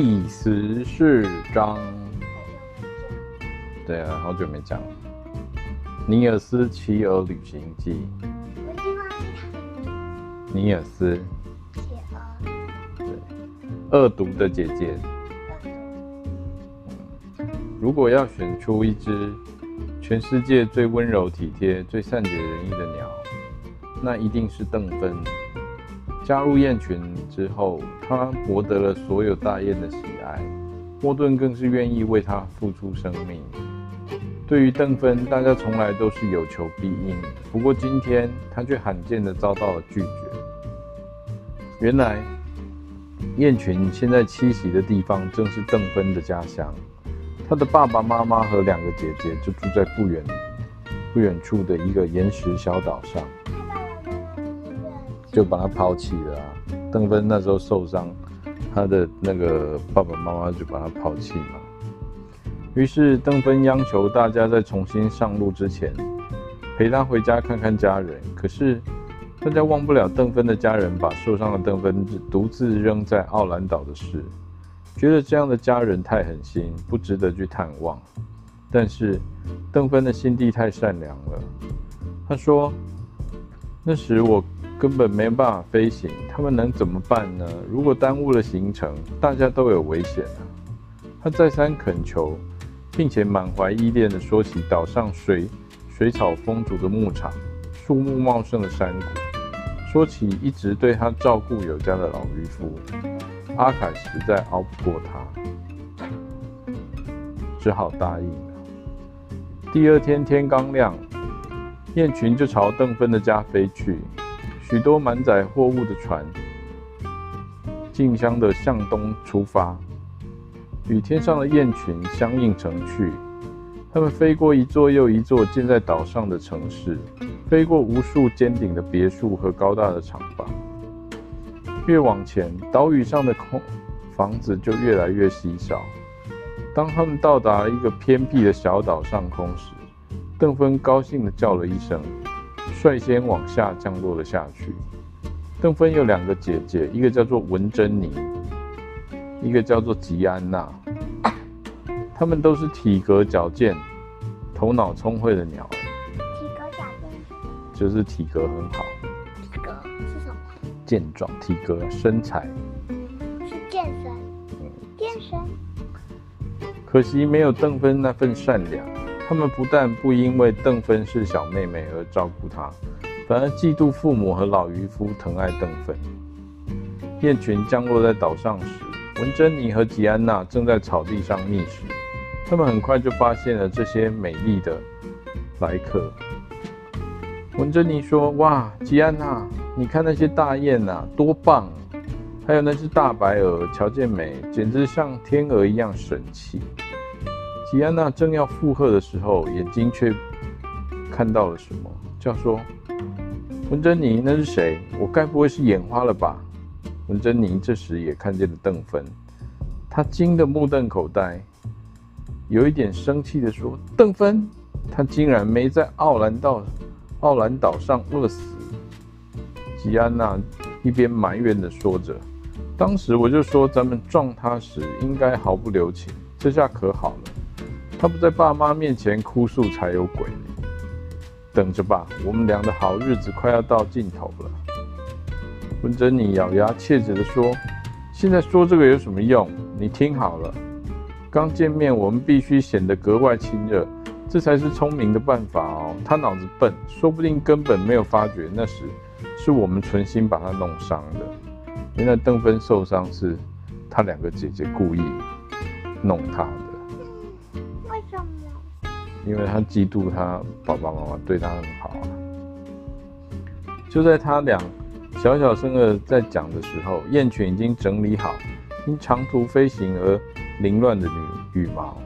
第十四章。对啊，好久没讲。尼尔斯骑鹅旅行记。尼尔斯。企鹅。对，恶毒的姐姐。如果要选出一只全世界最温柔体贴、最善解人意的鸟，那一定是邓芬。加入雁群之后，他博得了所有大雁的喜爱，莫顿更是愿意为他付出生命。对于邓芬，大家从来都是有求必应，不过今天他却罕见的遭到了拒绝。原来，雁群现在栖息的地方正是邓芬的家乡，他的爸爸妈妈和两个姐姐就住在不远不远处的一个岩石小岛上。就把他抛弃了！邓芬那时候受伤，他的那个爸爸妈妈就把他抛弃嘛。于是邓芬央求大家在重新上路之前，陪他回家看看家人。可是大家忘不了邓芬的家人把受伤的邓芬独自扔在奥兰岛的事，觉得这样的家人太狠心，不值得去探望。但是邓芬的心地太善良了，他说：“那时我。”根本没办法飞行，他们能怎么办呢？如果耽误了行程，大家都有危险啊！他再三恳求，并且满怀依恋地说起岛上水水草丰足的牧场、树木茂盛的山谷，说起一直对他照顾有加的老渔夫。阿凯实在熬不过他，只好答应了。第二天天刚亮，雁群就朝邓芬的家飞去。许多满载货物的船，竞相的向东出发，与天上的雁群相映成趣。它们飞过一座又一座建在岛上的城市，飞过无数尖顶的别墅和高大的厂房。越往前，岛屿上的空房子就越来越稀少。当他们到达一个偏僻的小岛上空时，邓芬高兴地叫了一声。率先往下降落了下去。邓芬有两个姐姐，一个叫做文珍妮，一个叫做吉安娜。她们都是体格矫健、头脑聪慧的鸟儿。体格矫健就是体格很好。体格是什么？健壮，体格，身材。是健身。嗯，健身。可惜没有邓芬那份善良。他们不但不因为邓芬是小妹妹而照顾她，反而嫉妒父母和老渔夫疼爱邓芬。雁群降落在岛上时，文珍妮和吉安娜正在草地上觅食。他们很快就发现了这些美丽的来客。文珍妮说：“哇，吉安娜，你看那些大雁呐，多棒！还有那只大白鹅，瞧见没？简直像天鹅一样神气。”吉安娜正要附和的时候，眼睛却看到了什么，叫说：“文珍妮，那是谁？我该不会是眼花了吧？”文珍妮这时也看见了邓芬，她惊得目瞪口呆，有一点生气地说：“邓芬，她竟然没在奥兰岛奥兰岛上饿死。”吉安娜一边埋怨地说着：“当时我就说，咱们撞她时应该毫不留情，这下可好了。”他不在爸妈面前哭诉才有鬼，等着吧，我们俩的好日子快要到尽头了。文珍妮咬牙切齿地说：“现在说这个有什么用？你听好了，刚见面我们必须显得格外亲热，这才是聪明的办法哦。他脑子笨，说不定根本没有发觉那时是我们存心把他弄伤的。原来邓芬受伤是他两个姐姐故意弄他。”因为他嫉妒他爸爸妈妈对他很好啊。就在他俩小小声的在讲的时候，雁群已经整理好因长途飞行而凌乱的羽羽毛，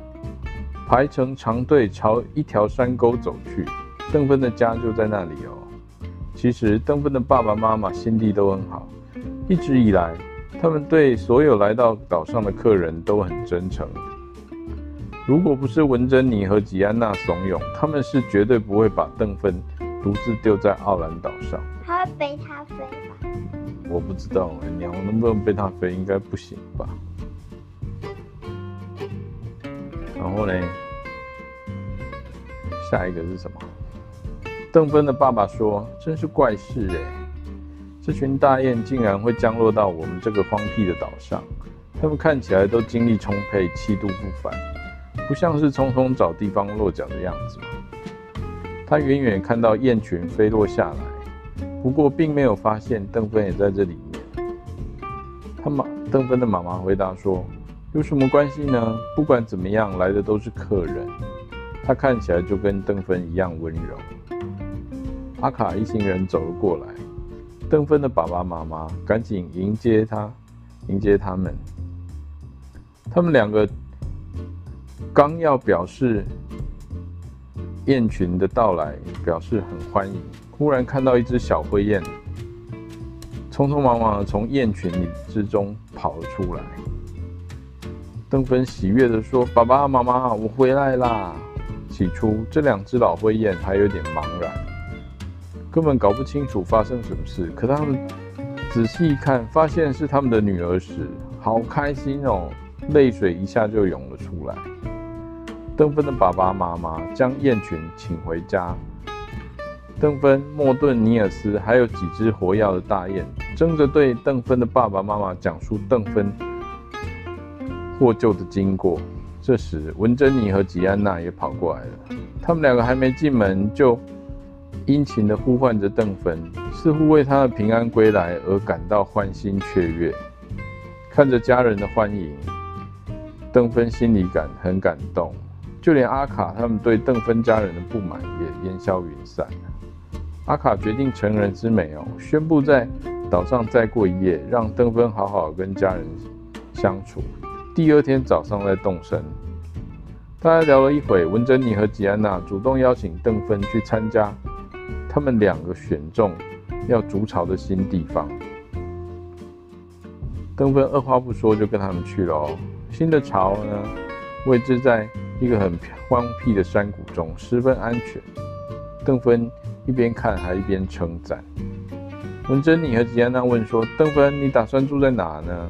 排成长队朝一条山沟走去。邓芬的家就在那里哦。其实邓芬的爸爸妈妈心地都很好，一直以来他们对所有来到岛上的客人都很真诚。如果不是文珍妮和吉安娜怂恿，他们是绝对不会把邓芬独自丢在奥兰岛上。他会背他飞吧？我不知道，鸟能不能背他飞？应该不行吧？然后呢，下一个是什么？邓芬的爸爸说：“真是怪事哎，这群大雁竟然会降落到我们这个荒僻的岛上。他们看起来都精力充沛，气度不凡，不像是匆匆找地方落脚的样子。”他远远看到雁群飞落下来，不过并没有发现邓芬也在这里面。他妈，邓芬的妈妈回答说：“有什么关系呢？不管怎么样，来的都是客人。他看起来就跟邓芬一样温柔。”阿卡一行人走了过来，邓芬的爸爸妈妈赶紧迎接他，迎接他们。他们两个刚要表示。雁群的到来表示很欢迎。忽然看到一只小灰雁，匆匆忙忙的从雁群之中跑了出来。邓芬喜悦地说：“爸爸妈妈，我回来啦！”起初，这两只老灰雁还有点茫然，根本搞不清楚发生什么事。可他们仔细一看，发现是他们的女儿时，好开心哦，泪水一下就涌了出来。邓芬的爸爸妈妈将雁群请回家。邓芬、莫顿、尼尔斯还有几只活跃的大雁，争着对邓芬的爸爸妈妈讲述邓芬获救的经过。这时，文珍妮和吉安娜也跑过来了。他们两个还没进门，就殷勤地呼唤着邓芬，似乎为她的平安归来而感到欢欣雀跃。看着家人的欢迎，邓芬心里感很感动。就连阿卡他们对邓芬家人的不满也烟消云散了。阿卡决定成人之美哦，宣布在岛上再过一夜，让邓芬好好跟家人相处。第二天早上再动身。大家聊了一会，文珍妮和吉安娜主动邀请邓芬去参加他们两个选中要筑巢的新地方。邓芬二话不说就跟他们去了哦。新的巢呢，位置在。一个很荒僻的山谷中，十分安全。邓芬一边看还一边称赞。文珍妮和吉安娜问说：“邓芬，你打算住在哪呢？”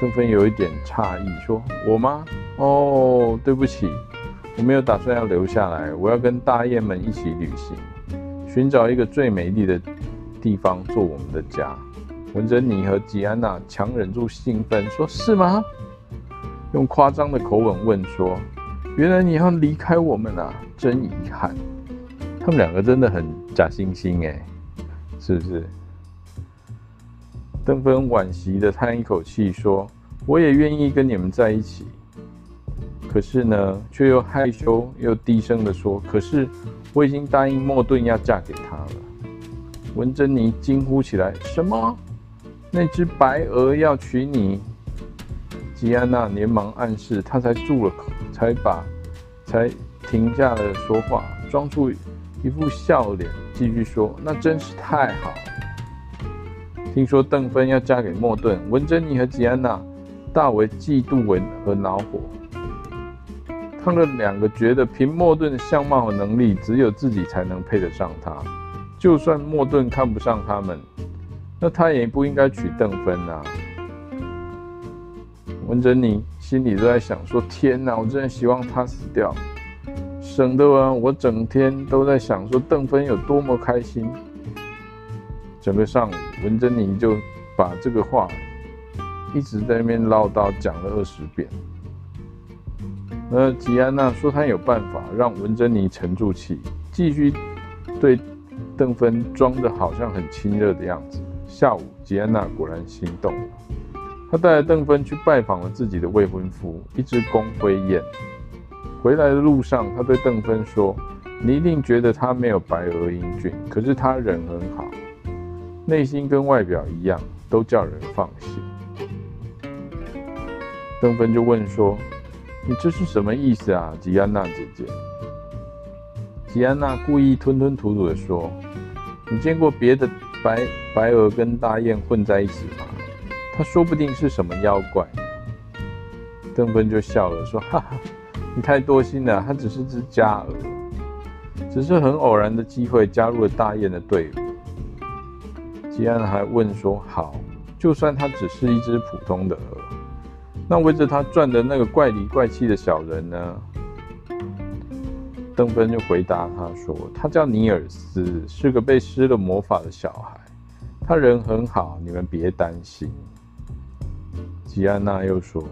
邓芬有一点诧异，说：“我吗？哦，对不起，我没有打算要留下来。我要跟大雁们一起旅行，寻找一个最美丽的地方做我们的家。”文珍妮和吉安娜强忍住兴奋，说：“是吗？”用夸张的口吻问说：“原来你要离开我们啊，真遗憾。”他们两个真的很假惺惺哎，是不是？邓芬惋惜的叹一口气说：“我也愿意跟你们在一起，可是呢，却又害羞又低声的说：‘可是我已经答应莫顿要嫁给他了。’”文珍妮惊呼起来：“什么？那只白鹅要娶你？”吉安娜连忙暗示，她才住了口，才把，才停下了说话，装出一副笑脸，继续说：“那真是太好了。”听说邓芬要嫁给莫顿，文珍妮和吉安娜大为嫉妒和恼火。他们两个觉得，凭莫顿的相貌和能力，只有自己才能配得上他。就算莫顿看不上他们，那他也不应该娶邓芬啊。文珍妮心里都在想说：“天哪，我真的希望他死掉，省得啊，我整天都在想说邓芬有多么开心。”整个上午，文珍妮就把这个话一直在那边唠叨讲了二十遍。那吉安娜说她有办法让文珍妮沉住气，继续对邓芬装着好像很亲热的样子。下午，吉安娜果然心动了。他带着邓芬去拜访了自己的未婚夫，一只公灰雁。回来的路上，他对邓芬说：“你一定觉得他没有白鹅英俊，可是他人很好，内心跟外表一样，都叫人放心。”邓芬就问说：“你这是什么意思啊，吉安娜姐姐？”吉安娜故意吞吞吐吐地说：“你见过别的白白鹅跟大雁混在一起吗？”他说不定是什么妖怪，邓芬就笑了，说：“哈哈，你太多心了，他只是只家鹅，只是很偶然的机会加入了大雁的队伍。”吉安还问说：“好，就算他只是一只普通的鹅，那围着他转的那个怪里怪气的小人呢？邓芬就回答他说：“他叫尼尔斯，是个被施了魔法的小孩，他人很好，你们别担心。”吉安娜又说：“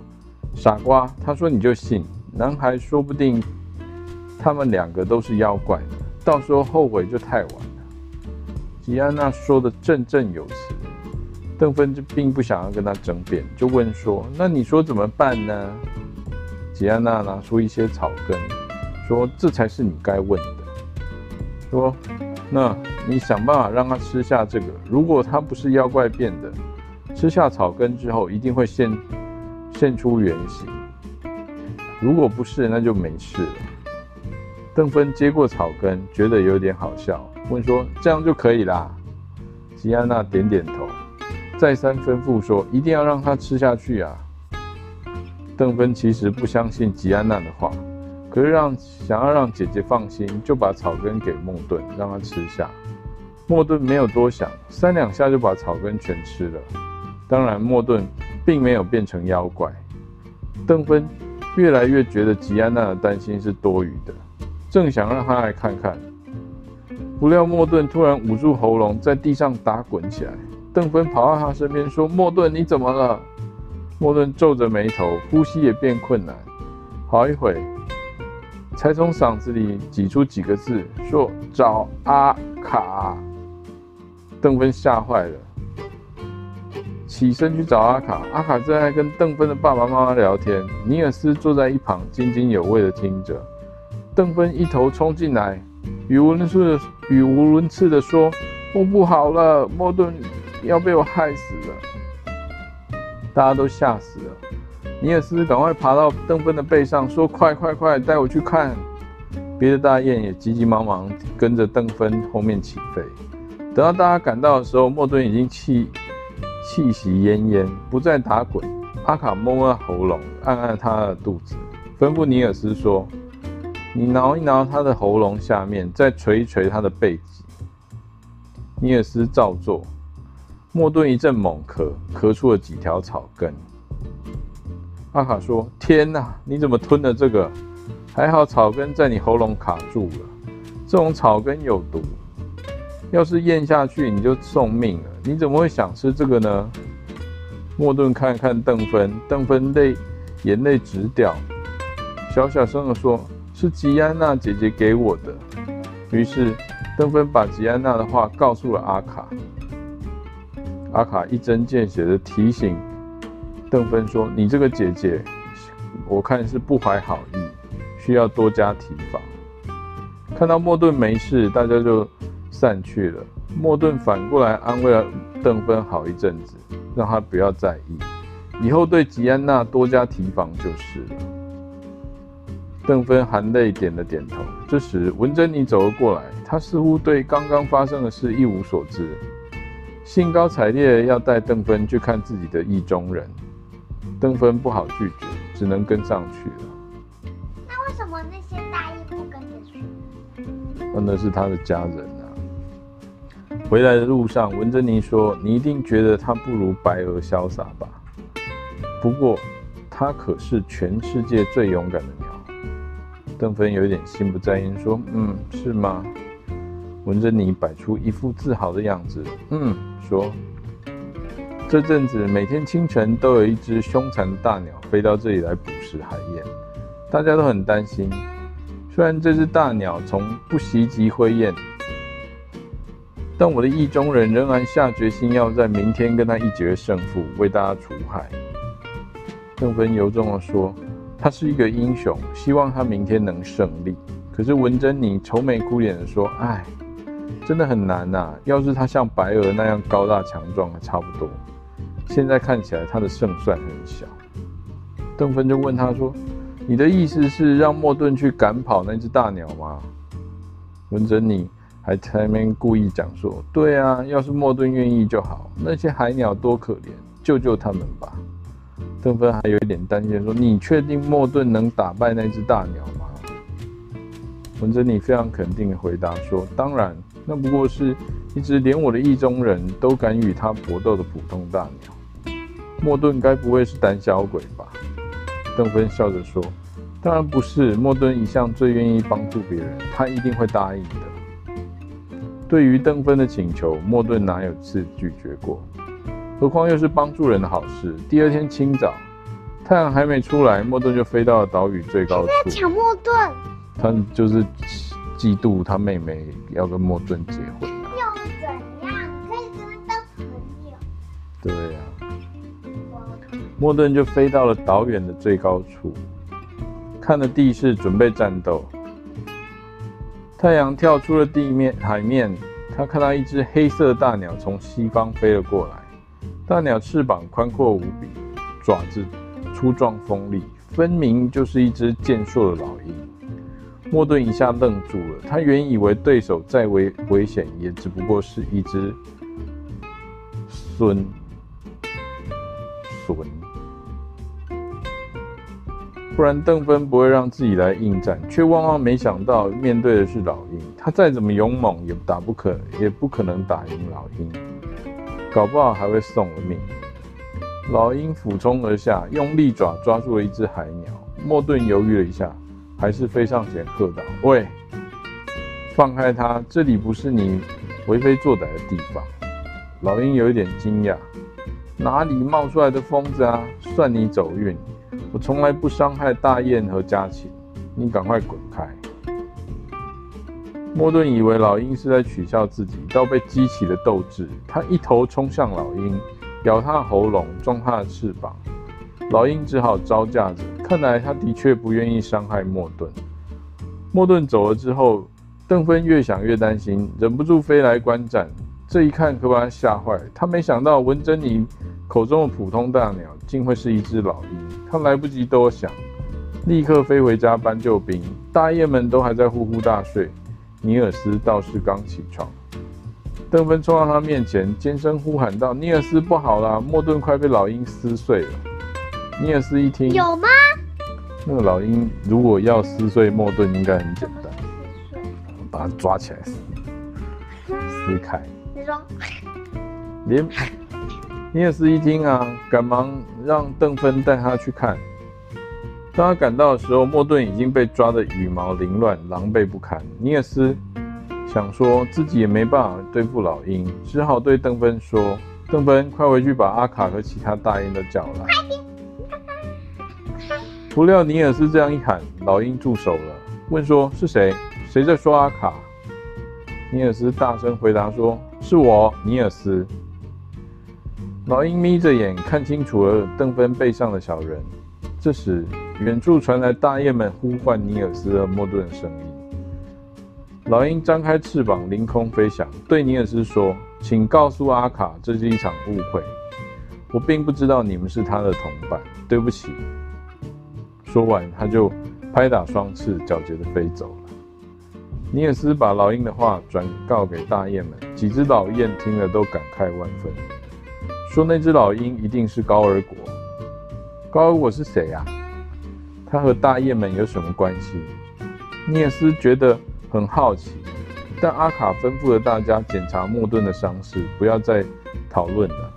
傻瓜，他说你就信。男孩说不定他们两个都是妖怪，到时候后悔就太晚了。”吉安娜说的振振有词。邓芬就并不想要跟他争辩，就问说：“那你说怎么办呢？”吉安娜拿出一些草根，说：“这才是你该问的。”说：“那你想办法让他吃下这个。如果他不是妖怪变的，吃下草根之后一定会现现出原形。如果不是，那就没事了。”邓芬接过草根，觉得有点好笑，问说：“这样就可以啦？”吉安娜点点头。再三吩咐说：“一定要让他吃下去啊！”邓芬其实不相信吉安娜的话，可是让想要让姐姐放心，就把草根给莫顿，让他吃下。莫顿没有多想，三两下就把草根全吃了。当然，莫顿并没有变成妖怪。邓芬越来越觉得吉安娜的担心是多余的，正想让他来看看，不料莫顿突然捂住喉咙，在地上打滚起来。邓芬跑到他身边说：“莫顿，你怎么了？”莫顿皱着眉头，呼吸也变困难。好一会，才从嗓子里挤出几个字，说：“找阿卡。”邓芬吓坏了，起身去找阿卡。阿卡正在跟邓芬的爸爸妈妈聊天，尼尔斯坐在一旁津津有味地听着。邓芬一头冲进来，语无伦次语无伦次地说：“我不好了，莫顿。”要被我害死了！大家都吓死了。尼尔斯赶快爬到邓芬的背上，说：“快快快，带我去看！”别的大雁也急急忙忙跟着邓芬后面起飞。等到大家赶到的时候，莫顿已经气气息奄奄，不再打滚。阿卡摸摸喉咙，按按他的肚子，吩咐尼尔斯说：“你挠一挠他的喉咙下面，再捶一捶他的背脊。”尼尔斯照做。莫顿一阵猛咳，咳出了几条草根。阿卡说：“天哪，你怎么吞了这个？还好草根在你喉咙卡住了。这种草根有毒，要是咽下去你就送命了。你怎么会想吃这个呢？”莫顿看看邓芬，邓芬泪眼泪直掉，小小声地说：“是吉安娜姐姐给我的。”于是邓芬把吉安娜的话告诉了阿卡。阿卡一针见血地提醒邓芬说：“你这个姐姐，我看是不怀好意，需要多加提防。”看到莫顿没事，大家就散去了。莫顿反过来安慰了邓芬好一阵子，让他不要在意，以后对吉安娜多加提防就是了。邓芬含泪点了点头。这时文珍妮走了过来，她似乎对刚刚发生的事一无所知。兴高采烈要带邓芬去看自己的意中人，邓芬不好拒绝，只能跟上去了。那为什么那些大衣不跟着去？那是他的家人啊。回来的路上，文珍妮说：“你一定觉得他不如白鹅潇洒吧？不过，他可是全世界最勇敢的鸟。”邓芬有点心不在焉，说：“嗯，是吗？”文珍妮摆出一副自豪的样子，嗯，说：“这阵子每天清晨都有一只凶残的大鸟飞到这里来捕食海燕，大家都很担心。虽然这只大鸟从不袭击灰雁，但我的意中人仍然下决心要在明天跟他一决胜负，为大家除害。”邓芬由衷地说：“他是一个英雄，希望他明天能胜利。”可是文珍妮愁眉苦脸地说：“唉。”真的很难呐、要是他像白鹅那样高大强壮，还差不多。现在看起来他的胜算很小。邓芬就问他说：“你的意思是让莫顿去赶跑那只大鸟吗？”文珍妮还在那边故意讲说：“对啊，要是莫顿愿意就好。那些海鸟多可怜，救救他们吧。”邓芬还有一点担心说：“你确定莫顿能打败那只大鸟吗？”文珍妮非常肯定的回答说：“当然。”那不过是一只连我的意中人都敢与他搏斗的普通大鸟，莫顿该不会是胆小鬼吧？邓芬笑着说：“当然不是，莫顿一向最愿意帮助别人，他一定会答应的。”对于邓芬的请求，莫顿哪有次拒绝过？何况又是帮助人的好事。第二天清早，太阳还没出来，莫顿就飞到了岛屿最高处。他在抢莫顿，他就是嫉妒他妹妹要跟莫顿结婚。又怎样？可以跟他当朋友。对呀、啊，莫顿就飞到了岛远的最高处，看了地势，准备战斗。太阳跳出了地面海面，他看到一只黑色大鸟从西方飞了过来。大鸟翅膀宽阔无比，爪子粗壮锋利，分明就是一只健硕的老鹰。莫顿一下愣住了，他原以为对手再危危险，也只不过是一只猻猻，不然邓芬不会让自己来应战，却万万没想到面对的是老鹰。他再怎么勇猛，也打不可，也不可能打赢老鹰。搞不好还会送了命。老鹰俯冲而下，用利爪抓住了一只海鸟。莫顿犹豫了一下，还是飞上前喝道：“喂，放开它！这里不是你为非作歹的地方。”老鹰有一点惊讶：“哪里冒出来的疯子啊？算你走运！我从来不伤害大雁和家禽。你赶快滚开！”莫顿以为老鹰是在取笑自己，倒被激起了斗志。他一头冲向老鹰，咬他的喉咙，撞他的翅膀。老鹰只好招架着。看来他的确不愿意伤害莫顿。莫顿走了之后，邓芬越想越担心，忍不住飞来观战。这一看可把他吓坏。他没想到文珍妮口中的普通大鸟，竟会是一只老鹰。他来不及多想，立刻飞回家搬救兵。大雁们都还在呼呼大睡。尼尔斯倒是刚起床，邓芬冲到他面前，尖声呼喊道：“尼尔斯，不好了，莫顿快被老鹰撕碎了！”尼尔斯一听，有吗？那个老鹰如果要撕碎莫顿，应该很简单，把它抓起来撕，撕开。你说，连尼尔斯一听啊，赶忙让邓芬带他去看。当他赶到的时候，莫顿已经被抓得羽毛凌乱，狼狈不堪。尼尔斯想说自己也没办法对付老鹰，只好对邓芬说：“邓芬，快回去把阿卡和其他大鹰都叫来。”不料尼尔斯这样一喊，老鹰住手了，问说：“是谁？谁在说阿卡？”尼尔斯大声回答说：“是我，尼尔斯。”老鹰眯着眼看清楚了邓芬背上的小人，这时。远处传来大雁们呼唤尼尔斯和莫顿的声音。老鹰张开翅膀，凌空飞翔，对尼尔斯说：“请告诉阿卡，这是一场误会。我并不知道你们是他的同伴，对不起。”说完，他就拍打双翅，矫捷地飞走了。尼尔斯把老鹰的话转告给大雁们，几只老雁听了都感慨万分，说：“那只老鹰一定是高尔果。高尔果是谁呀？”他和大雁们有什么关系？尼尔斯觉得很好奇，但阿卡吩咐了大家检查莫顿的伤势，不要再讨论了。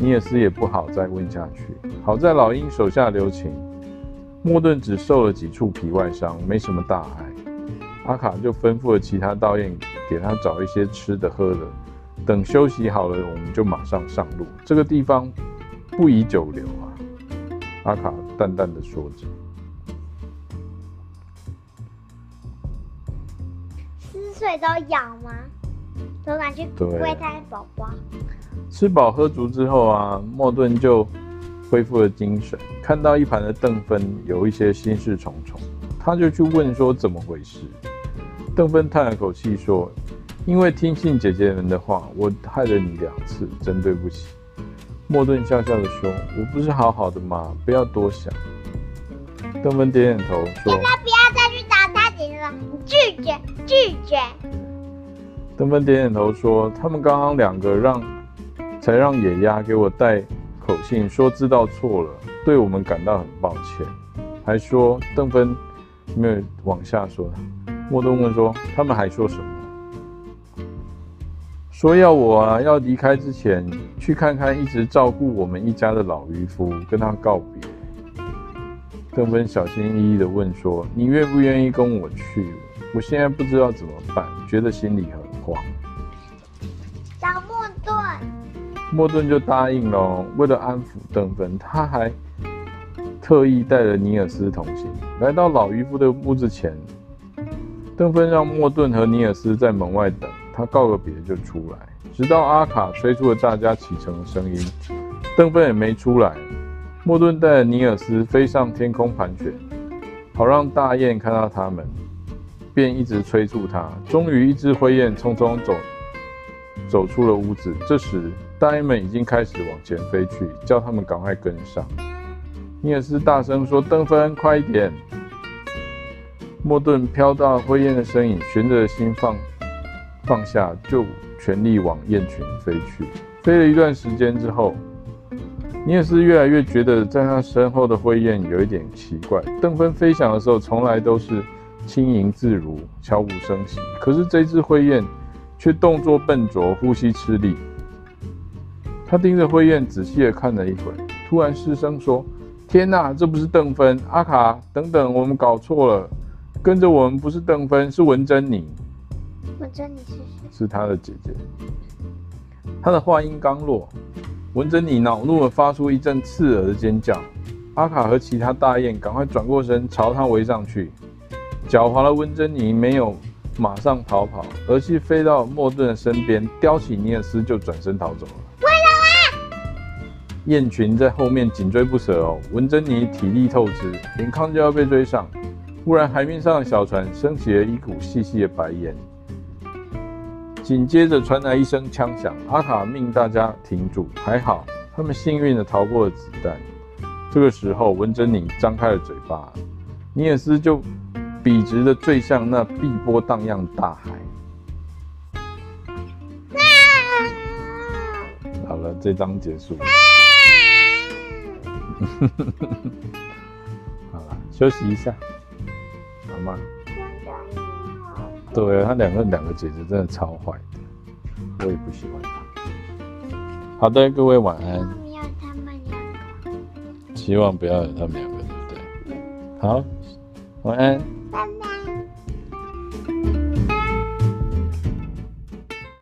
尼尔斯也不好再问下去。好在老鹰手下留情，莫顿只受了几处皮外伤，没什么大碍。阿卡就吩咐了其他大雁给他找一些吃的喝的，等休息好了，我们就马上上路。这个地方不宜久留啊。阿卡淡淡的说着。水都咬吗？都拿去喂它宝宝。吃饱喝足之后啊，莫顿就恢复了精神。看到一旁的邓芬有一些心事重重，他就去问说怎么回事。邓芬叹了口气说：“因为听信姐姐们的话，我害了你两次，真对不起。”莫顿笑笑地说：“我不是好好的吗？不要多想。”邓芬点点头说：“现在不要再去找他姐姐了，你拒绝。”拒绝。邓芬点点头说：“他们刚刚两个让，才让野鸭给我带口信，说知道错了，对我们感到很抱歉，还说邓芬没有往下说。莫顿问说：他们还说什么？说要我啊，要离开之前去看看一直照顾我们一家的老渔夫，跟他告别。邓芬小心翼翼地问说：“你愿不愿意跟我去？我现在不知道怎么办，觉得心里很慌。”小莫顿。莫顿就答应了。为了安抚邓芬，他还特意带了尼尔斯同行。来到老渔夫的屋子前，邓芬让莫顿和尼尔斯在门外等，他告个别就出来，直到阿卡吹出了大家启程的声音，邓芬也没出来。莫顿带着尼尔斯飞上天空盘旋，好让大雁看到他们，便一直催促他。终于，一只灰雁匆匆走走出了屋子。这时，大雁们已经开始往前飞去，叫他们赶快跟上。尼尔斯大声说：“邓芬，快一点！”莫顿飘到灰雁的身影，悬着心放放下，就全力往雁群飞去。飞了一段时间之后。你也是越来越觉得，在他身后的灰雁有一点奇怪。邓芬飞翔的时候，从来都是轻盈自如、悄无声息，可是这只灰雁却动作笨拙、呼吸吃力。他盯着灰雁仔细地看了一会，突然失声说：“天哪，这不是邓芬！阿卡，等等，我们搞错了，跟着我们不是邓芬，是文珍妮。文珍妮是？是他的姐姐。”他的话音刚落。文珍妮恼怒地发出一阵刺耳的尖叫，阿卡和其他大雁赶快转过身朝他围上去。狡猾的文珍妮没有马上逃跑，而是飞到莫顿的身边，叼起尼尔斯就转身逃走了。快走啊！雁群在后面紧追不舍哦。文珍妮体力透支，眼看就要被追上，忽然海面上的小船升起了一股细细的白烟。紧接着传来一声枪响，阿卡命大家停住。还好，他们幸运地逃过了子弹。这个时候，文珍妮张开了嘴巴，尼尔斯就笔直的坠向那碧波荡漾的大海。好了，这章结束。好了，休息一下，好吗？对啊，他两个两个姐姐真的超坏的，我也不喜欢他。好的，各位晚安。不要他们两个。希望不要有他们两个，对不对？好，晚安。拜拜。